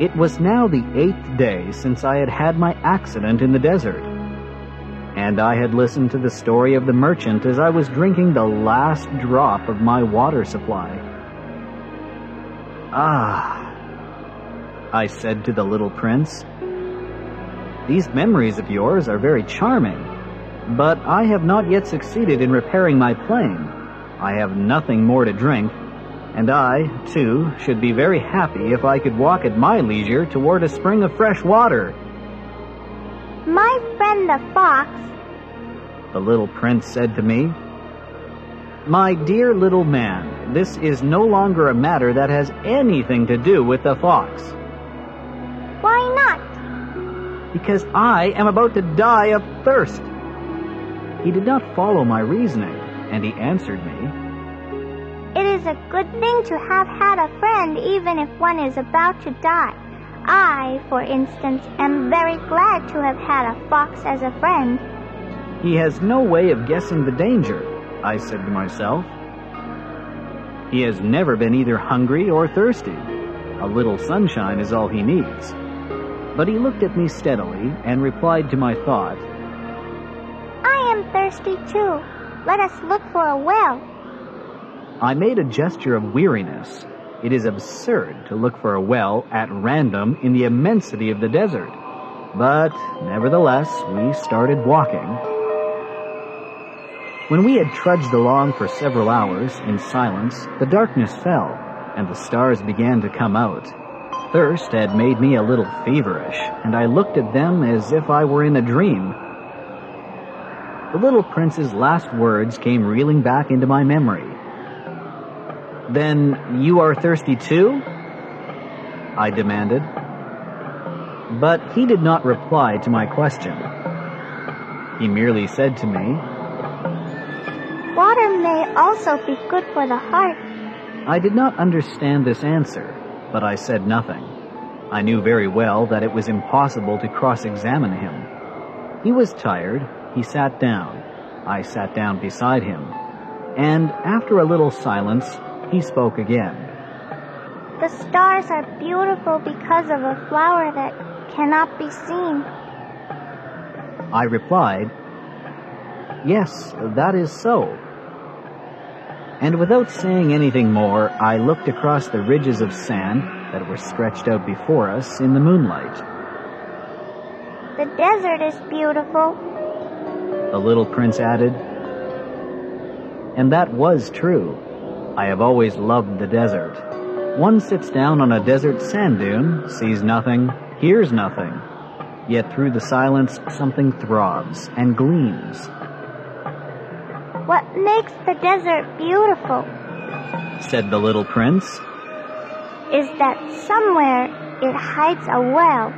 It was now the eighth day since I had had my accident in the desert. And I had listened to the story of the merchant as I was drinking the last drop of my water supply. Ah, I said to the little prince, these memories of yours are very charming, but I have not yet succeeded in repairing my plane. I have nothing more to drink, and I, too, should be very happy if I could walk at my leisure toward a spring of fresh water. My friend the fox, the little prince said to me, My dear little man, this is no longer a matter that has anything to do with the fox. Why not? Because I am about to die of thirst. He did not follow my reasoning, and he answered me, is a good thing to have had a friend even if one is about to die. I, for instance, am very glad to have had a fox as a friend. He has no way of guessing the danger, I said to myself. He has never been either hungry or thirsty. A little sunshine is all he needs. But he looked at me steadily and replied to my thought, I am thirsty too. Let us look for a well. I made a gesture of weariness. It is absurd to look for a well at random in the immensity of the desert. But nevertheless, we started walking. When we had trudged along for several hours in silence, the darkness fell, and the stars began to come out. Thirst had made me a little feverish, and I looked at them as if I were in a dream. The little prince's last words came reeling back into my memory. Then you are thirsty too? I demanded. But he did not reply to my question. He merely said to me, Water may also be good for the heart. I did not understand this answer, but I said nothing. I knew very well that it was impossible to cross-examine him. He was tired. He sat down. I sat down beside him. And after a little silence, he spoke again. The stars are beautiful because of a flower that cannot be seen. I replied, Yes, that is so. And without saying anything more, I looked across the ridges of sand that were stretched out before us in the moonlight. The desert is beautiful, the little prince added. And that was true. I have always loved the desert. One sits down on a desert sand dune, sees nothing, hears nothing. Yet through the silence, something throbs and gleams. What makes the desert beautiful, said the little prince, is that somewhere it hides a well.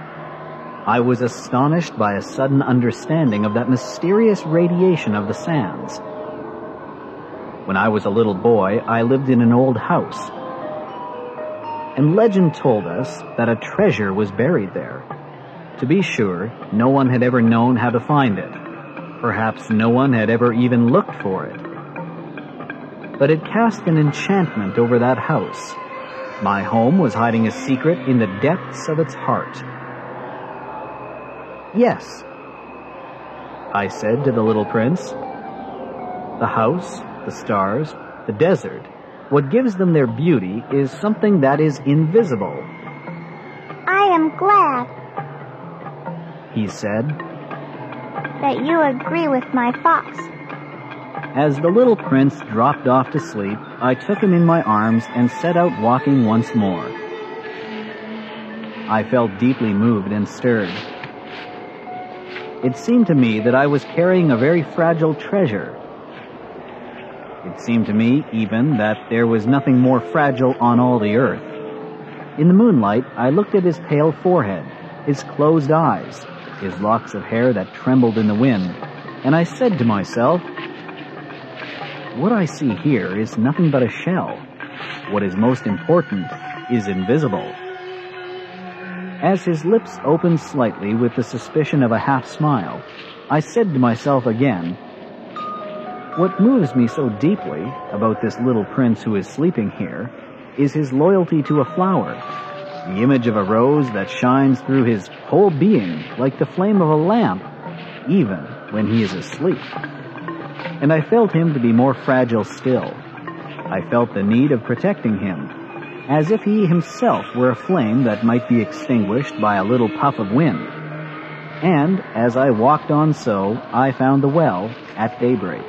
I was astonished by a sudden understanding of that mysterious radiation of the sands. When I was a little boy, I lived in an old house. And legend told us that a treasure was buried there. To be sure, no one had ever known how to find it. Perhaps no one had ever even looked for it. But it cast an enchantment over that house. My home was hiding a secret in the depths of its heart. Yes, I said to the little prince. The house, the stars, the desert, what gives them their beauty is something that is invisible. I am glad, he said, that you agree with my fox. As the little prince dropped off to sleep, I took him in my arms and set out walking once more. I felt deeply moved and stirred. It seemed to me that I was carrying a very fragile treasure it seemed to me, even, that there was nothing more fragile on all the earth. In the moonlight, I looked at his pale forehead, his closed eyes, his locks of hair that trembled in the wind, and I said to myself, What I see here is nothing but a shell. What is most important is invisible. As his lips opened slightly with the suspicion of a half smile, I said to myself again, what moves me so deeply about this little prince who is sleeping here is his loyalty to a flower. the image of a rose that shines through his whole being like the flame of a lamp, even when he is asleep. And I felt him to be more fragile still. I felt the need of protecting him, as if he himself were a flame that might be extinguished by a little puff of wind. And as I walked on so, I found the well at daybreak.